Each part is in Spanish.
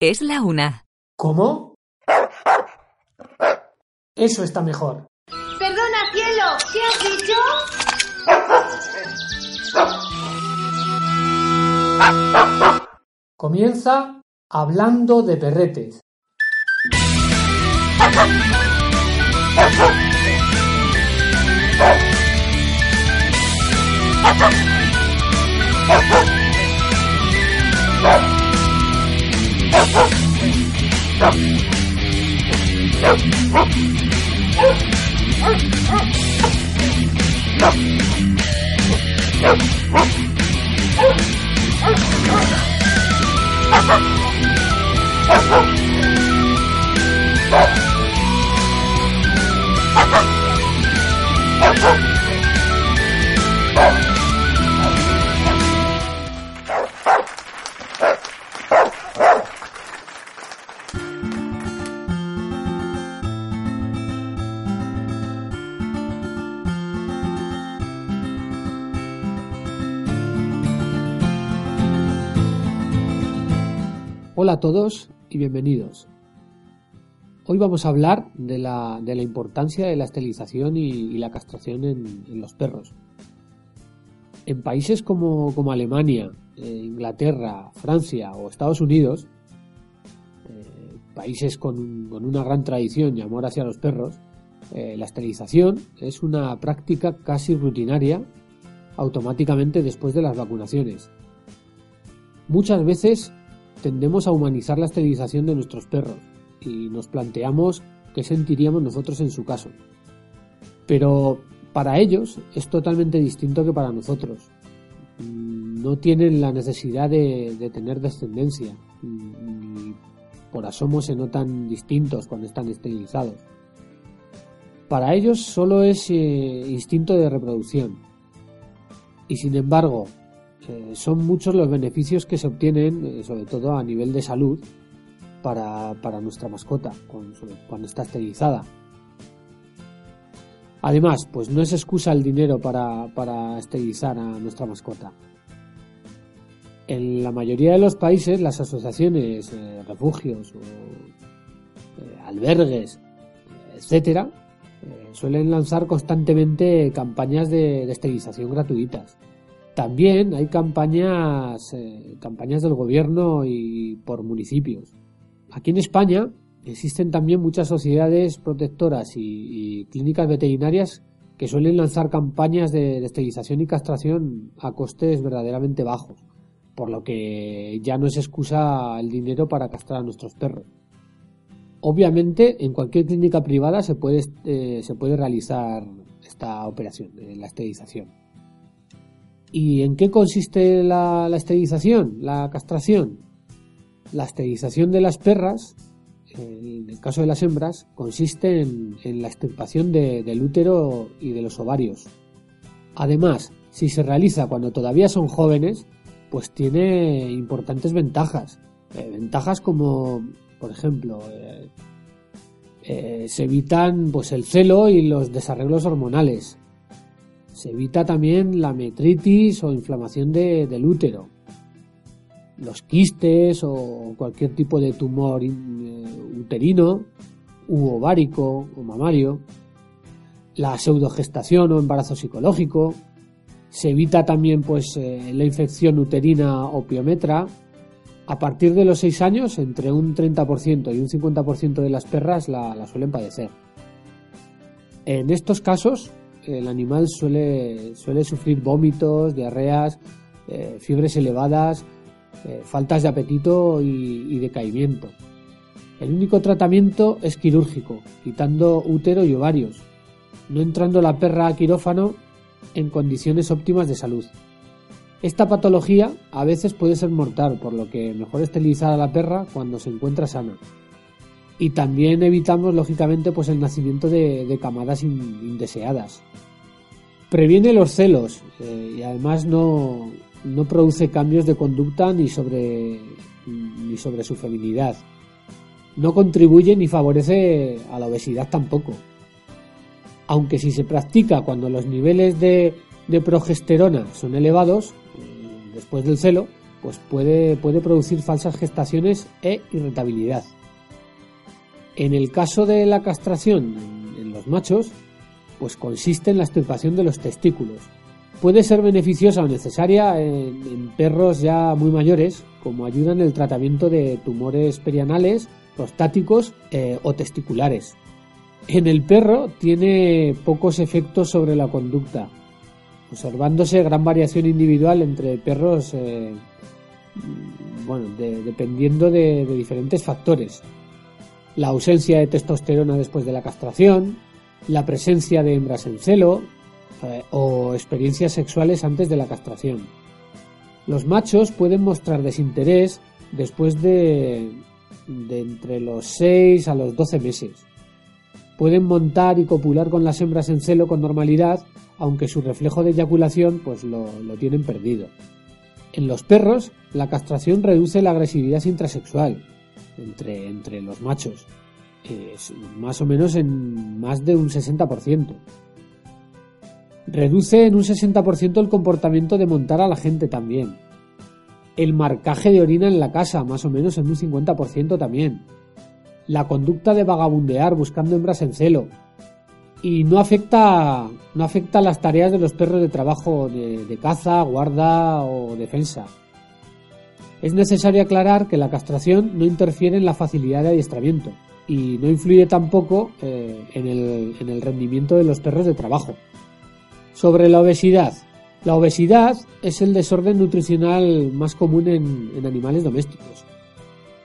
Es la una. ¿Cómo? Eso está mejor. Perdona, cielo, ¿qué has dicho? Comienza hablando de perretes. Oh! Y bienvenidos. Hoy vamos a hablar de la, de la importancia de la esterilización y, la castración en, en, los perros. En países como, como Alemania, eh, Inglaterra, Francia o Estados Unidos, eh, países con, con, una gran tradición y amor hacia los perros, eh, la esterilización es una práctica casi rutinaria automáticamente después de las vacunaciones. Muchas veces tendemos a humanizar la esterilización de nuestros perros y nos planteamos qué sentiríamos nosotros en su caso. Pero para ellos es totalmente distinto que para nosotros. No tienen la necesidad de, tener descendencia, ni por asomo se notan distintos cuando están esterilizados. Para ellos solo es eh, instinto de reproducción. Y sin embargo, eh, son muchos los beneficios que se obtienen, eh, sobre todo a nivel de salud, para, para nuestra mascota cuando está esterilizada. Además, pues no es excusa el dinero para, para esterilizar a nuestra mascota. En la mayoría de los países, las asociaciones, eh, refugios o albergues, etcétera, suelen lanzar constantemente campañas de esterilización gratuitas. También hay campañas, eh, campañas del gobierno y por municipios. Aquí en España existen también muchas sociedades protectoras y, clínicas veterinarias que suelen lanzar campañas de, esterilización y castración a costes verdaderamente bajos, por lo que ya no es excusa el dinero para castrar a nuestros perros. Obviamente, en cualquier clínica privada se puede, eh, realizar esta operación, eh, la esterilización. ¿Y en qué consiste la, esterilización, la castración? La esterilización de las perras, en el caso de las hembras, consiste en, la extirpación de, del útero y de los ovarios. Además, si se realiza cuando todavía son jóvenes, pues tiene importantes ventajas. Eh, ventajas como, por ejemplo, eh, eh, se evitan pues el celo y los desarreglos hormonales se evita también la metritis o inflamación de, del útero, los quistes o cualquier tipo de tumor eh, uterino u ovárico o mamario, la pseudogestación o embarazo psicológico, se evita también pues eh, la infección uterina o piometra. A partir de los 6 años, entre un 30% y un 50% de las perras la, la suelen padecer. En estos casos, el animal suele, suele sufrir vómitos, diarreas, eh, fiebres elevadas, eh, faltas de apetito y, y, decaimiento. El único tratamiento es quirúrgico, quitando útero y ovarios, no entrando la perra a quirófano en condiciones óptimas de salud. Esta patología a veces puede ser mortal, por lo que mejor esterilizar a la perra cuando se encuentra sana. Y también evitamos, lógicamente, pues el nacimiento de, camadas indeseadas. Previene los celos eh, y además no, no produce cambios de conducta ni sobre, ni sobre su feminidad. No contribuye ni favorece a la obesidad tampoco. Aunque si se practica cuando los niveles de, progesterona son elevados, eh, después del celo, pues puede, puede producir falsas gestaciones e irritabilidad. En el caso de la castración en los machos, pues consiste en la extirpación de los testículos, Puede ser beneficiosa o necesaria en, perros ya muy mayores, como ayuda en el tratamiento de tumores perianales, prostáticos eh, o testiculares. En el perro tiene pocos efectos sobre la conducta, observándose gran variación individual entre perros, eh, bueno, dependiendo de diferentes factores. La ausencia de testosterona después de la castración, la presencia de hembras en celo, eh, o experiencias sexuales antes de la castración. Los machos pueden mostrar desinterés después de, de entre los 6 a los 12 meses. Pueden montar y copular con las hembras en celo con normalidad, aunque su reflejo de eyaculación pues lo, tienen perdido. En los perros, la castración reduce la agresividad intrasexual entre, entre los machos, más o menos en más de un 60%. Reduce en un 60% el comportamiento de montar a la gente también. El marcaje de orina en la casa, más o menos en un 50% también. La conducta de vagabundear buscando hembras en celo. Y no afecta, no afecta las tareas de los perros de trabajo de, caza, guarda o defensa. Es necesario aclarar que la castración no interfiere en la facilidad de adiestramiento y no influye tampoco eh, en, el, en el rendimiento de los perros de trabajo. Sobre la obesidad. La obesidad es el desorden nutricional más común en, animales domésticos.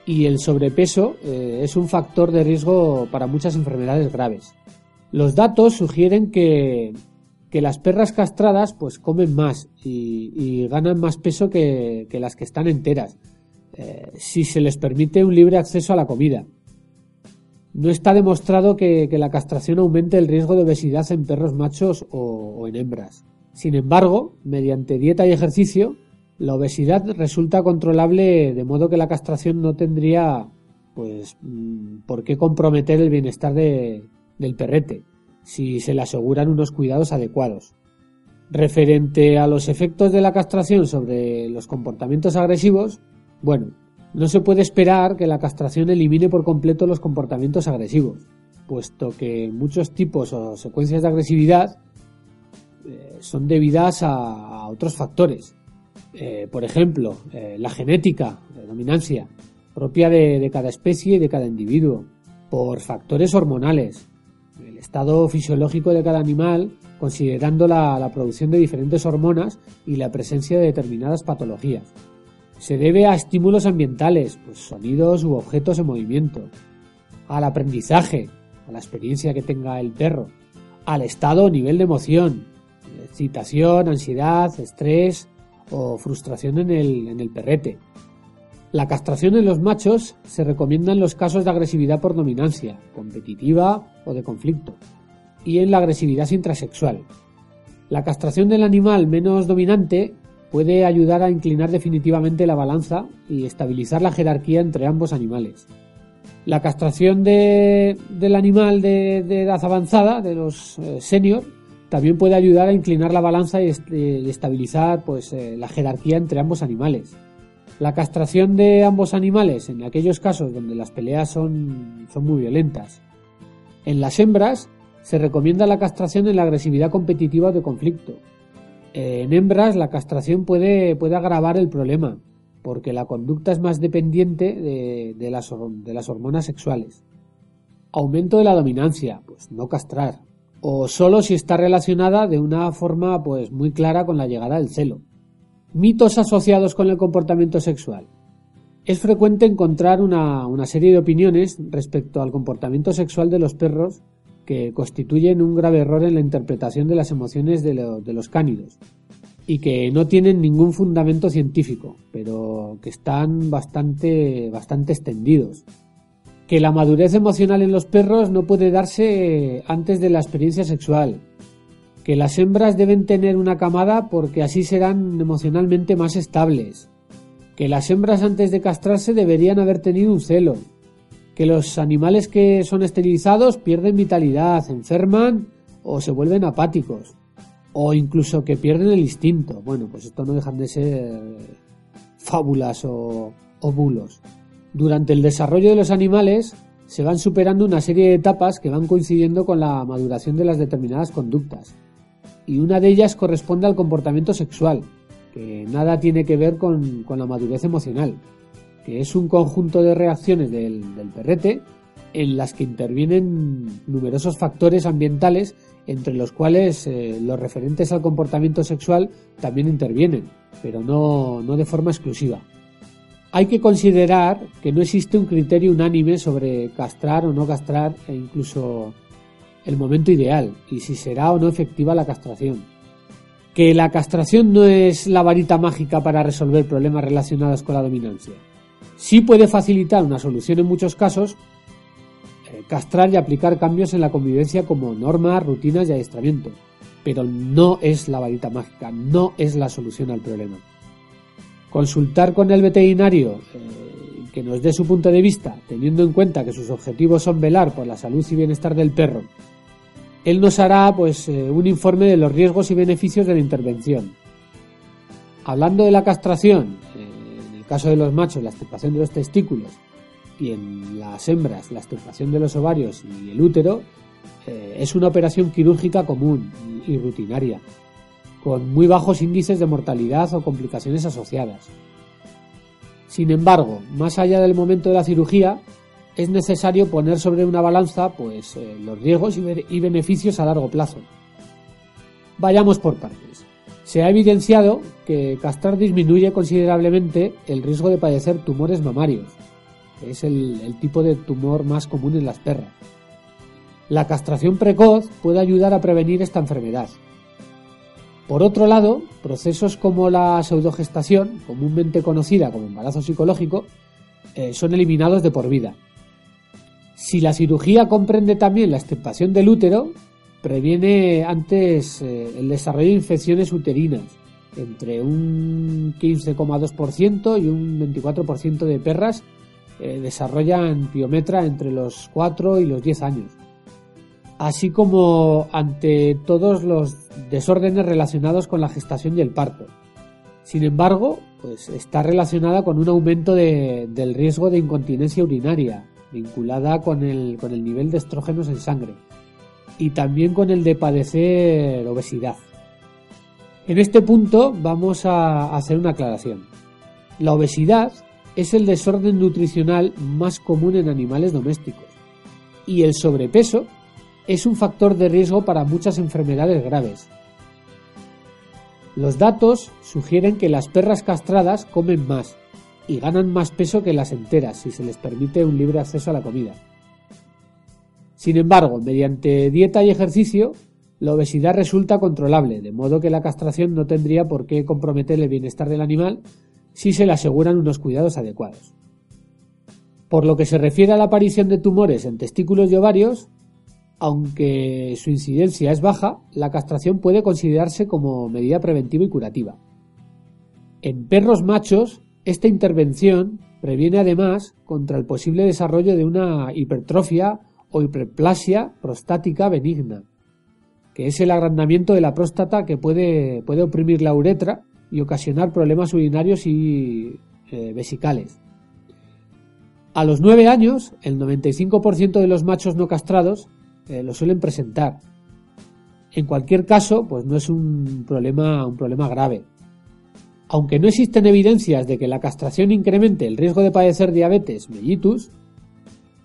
Y el sobrepeso eh, es un factor de riesgo para muchas enfermedades graves. Los datos sugieren que, las perras castradas pues comen más y, ganan más peso que, las que están enteras, eh, si se les permite un libre acceso a la comida. No está demostrado que, la castración aumente el riesgo de obesidad en perros machos o, en hembras. Sin embargo, mediante dieta y ejercicio, la obesidad resulta controlable de modo que la castración no tendría pues mm, por qué comprometer el bienestar del perrete si se le aseguran unos cuidados adecuados. Referente a los efectos de la castración sobre los comportamientos agresivos, bueno, no se puede esperar que la castración elimine por completo los comportamientos agresivos, puesto que muchos tipos o secuencias de agresividad eh, son debidas a, otros factores. Eh, por ejemplo, eh, la genética, la dominancia, propia de, cada especie y de cada individuo, por factores hormonales, estado fisiológico de cada animal, considerando la producción de diferentes hormonas y la presencia de determinadas patologías se debe a estímulos ambientales, pues sonidos u objetos en movimiento, al aprendizaje, a la experiencia que tenga el perro, al estado o nivel de emoción, excitación, ansiedad, estrés o frustración en el, en el perrete. La castración en los machos se recomienda en los casos de agresividad por dominancia, competitiva o de conflicto, y en la agresividad intrasexual. La castración del animal menos dominante puede ayudar a inclinar definitivamente la balanza y estabilizar la jerarquía entre ambos animales. La castración del animal de, edad avanzada, de los eh, senior, también puede ayudar a inclinar la balanza y, estabilizar pues, eh, la jerarquía entre ambos animales. La castración de ambos animales en aquellos casos donde las peleas son, son muy violentas. En las hembras se recomienda la castración en la agresividad competitiva de conflicto, en hembras la castración puede, puede agravar el problema, porque la conducta es más dependiente de, las, de las hormonas sexuales. Aumento de la dominancia, pues no castrar, o solo si está relacionada de una forma pues muy clara con la llegada del celo. Mitos asociados con el comportamiento sexual. Es frecuente encontrar una, serie de opiniones respecto al comportamiento sexual de los perros que constituyen un grave error en la interpretación de las emociones de, los cánidos. y que no tienen ningún fundamento científico, pero que están bastante, bastante extendidos. Que la madurez emocional en los perros no puede darse antes de la experiencia sexual. Que las hembras deben tener una camada porque así serán emocionalmente más estables. Que las hembras antes de castrarse deberían haber tenido un celo. Que los animales que son esterilizados pierden vitalidad, enferman o se vuelven apáticos o incluso que pierden el instinto. Bueno, pues esto no dejan de ser fábulas o, bulos. Durante el desarrollo de los animales se van superando una serie de etapas que van coincidiendo con la maduración de las determinadas conductas. Y una de ellas corresponde al comportamiento sexual, que nada tiene que ver con, la madurez emocional, que es un conjunto de reacciones del, del perrete en las que intervienen numerosos factores ambientales entre los cuales eh, los referentes al comportamiento sexual también intervienen, pero no, no de forma exclusiva. Hay que considerar que no existe un criterio unánime sobre castrar o no castrar e incluso el momento ideal y si será o no efectiva la castración. Que la castración no es la varita mágica para resolver problemas relacionados con la dominancia. Sí puede facilitar una solución en muchos casos, castrar y aplicar cambios en la convivencia como normas, rutinas y adiestramiento. Pero no es la varita mágica, no es la solución al problema. Consultar con el veterinario eh, que nos dé su punto de vista, teniendo en cuenta que sus objetivos son velar por la salud y bienestar del perro. Él nos hará pues eh, un informe de los riesgos y beneficios de la intervención. Hablando de la castración, eh, en el caso de los machos, la extirpación de los testículos y en las hembras la extirpación de los ovarios y el útero eh, es una operación quirúrgica común y rutinaria, con muy bajos índices de mortalidad o complicaciones asociadas. Sin embargo, más allá del momento de la cirugía, es necesario poner sobre una balanza pues, eh, los riesgos y beneficios a largo plazo. Vayamos por partes. Se ha evidenciado que castrar disminuye considerablemente el riesgo de padecer tumores mamarios, es el, tipo de tumor más común en las perras. La castración precoz puede ayudar a prevenir esta enfermedad. Por otro lado, procesos como la pseudogestación, comúnmente conocida como embarazo psicológico, eh, son eliminados de por vida. Si la cirugía comprende también la extirpación del útero, previene antes eh, el desarrollo de infecciones uterinas, entre un 15,2% y un 24% de perras eh, desarrollan piometra entre los 4 y los 10 años, así como ante todos los desórdenes relacionados con la gestación y el parto. Sin embargo, pues está relacionada con un aumento del riesgo de incontinencia urinaria, vinculada con el, con el nivel de estrógenos en sangre, y también con el de padecer obesidad. En este punto vamos a hacer una aclaración. La obesidad es el desorden nutricional más común en animales domésticos y el sobrepeso es un factor de riesgo para muchas enfermedades graves. Los datos sugieren que las perras castradas comen más y ganan más peso que las enteras si se les permite un libre acceso a la comida. Sin embargo, mediante dieta y ejercicio, la obesidad resulta controlable, de modo que la castración no tendría por qué comprometer el bienestar del animal si se le aseguran unos cuidados adecuados. Por lo que se refiere a la aparición de tumores en testículos y ovarios, aunque su incidencia es baja, la castración puede considerarse como medida preventiva y curativa. En perros machos, esta intervención previene además contra el posible desarrollo de una hipertrofia o hiperplasia prostática benigna, que es el agrandamiento de la próstata que puede, puede oprimir la uretra y ocasionar problemas urinarios y eh, vesicales. A los 9 años, el 95% de los machos no castrados eh, lo suelen presentar. En cualquier caso, pues no es un problema, un problema grave. Aunque no existen evidencias de que la castración incremente el riesgo de padecer diabetes mellitus,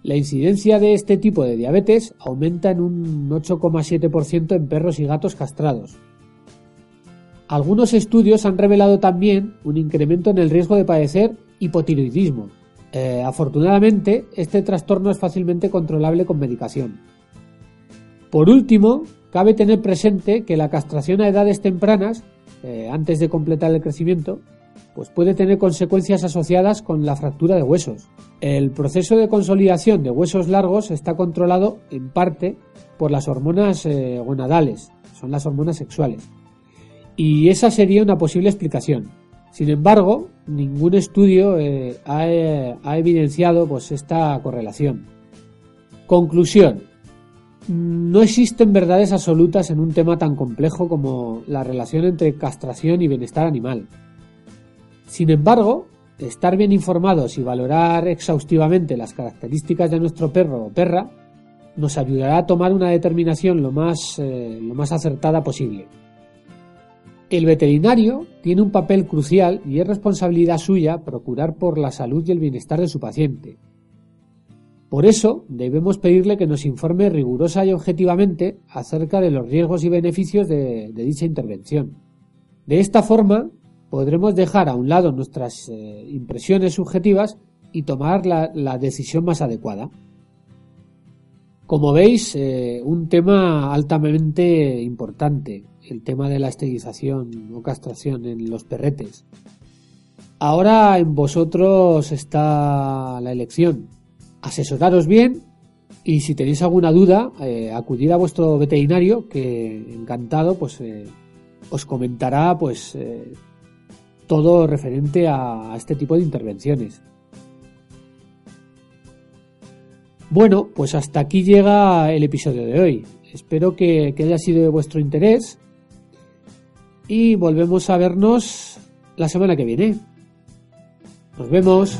la incidencia de este tipo de diabetes aumenta en un 8,7% en perros y gatos castrados, algunos estudios han revelado también un incremento en el riesgo de padecer hipotiroidismo. Eh, afortunadamente, este trastorno es fácilmente controlable con medicación. Por último, cabe tener presente que la castración a edades tempranas eh, antes de completar el crecimiento, pues puede tener consecuencias asociadas con la fractura de huesos. El proceso de consolidación de huesos largos está controlado en parte por las hormonas eh, gonadales, son las hormonas sexuales. Y esa sería una posible explicación. Sin embargo, ningún estudio eh, ha, ha, evidenciado pues, esta correlación. Conclusión. No existen verdades absolutas en un tema tan complejo como la relación entre castración y bienestar animal. Sin embargo, estar bien informados y valorar exhaustivamente las características de nuestro perro o perra nos ayudará a tomar una determinación lo más, eh, lo más acertada posible. El veterinario tiene un papel crucial y es responsabilidad suya procurar por la salud y el bienestar de su paciente. Por eso debemos pedirle que nos informe rigurosa y objetivamente acerca de los riesgos y beneficios de, dicha intervención. De esta forma podremos dejar a un lado nuestras eh, impresiones subjetivas y tomar la, la, decisión más adecuada. Como veis, eh, un tema altamente importante, el tema de la esterilización o castración en los perretes. Ahora en vosotros está la elección. Asesoraros bien y si tenéis alguna duda, eh, acudir a vuestro veterinario que encantado pues eh, os comentará pues eh, todo referente a, este tipo de intervenciones. Bueno, pues hasta aquí llega el episodio de hoy. Espero que haya sido de vuestro interés y volvemos a vernos la semana que viene. Nos vemos.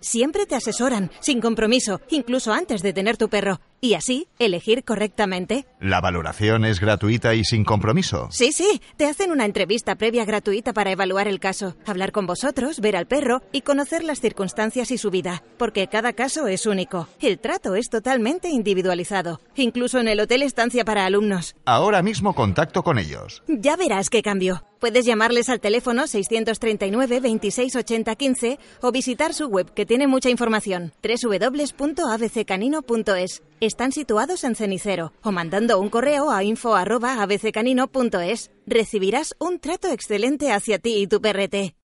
Siempre te asesoran, sin compromiso, incluso antes de tener tu perro. Y así, elegir correctamente. ¿La valoración es gratuita y sin compromiso? Sí, sí, te hacen una entrevista previa gratuita para evaluar el caso, hablar con vosotros, ver al perro y conocer las circunstancias y su vida, porque cada caso es único. El trato es totalmente individualizado, incluso en el hotel estancia para alumnos. Ahora mismo contacto con ellos. Ya verás qué cambio. Puedes llamarles al teléfono 639 26 80 15 o visitar su web que tiene mucha información www.abccanino.es. Están situados en Cenicero o mandando un correo a info.abccanino.es. Recibirás un trato excelente hacia ti y tu perrete.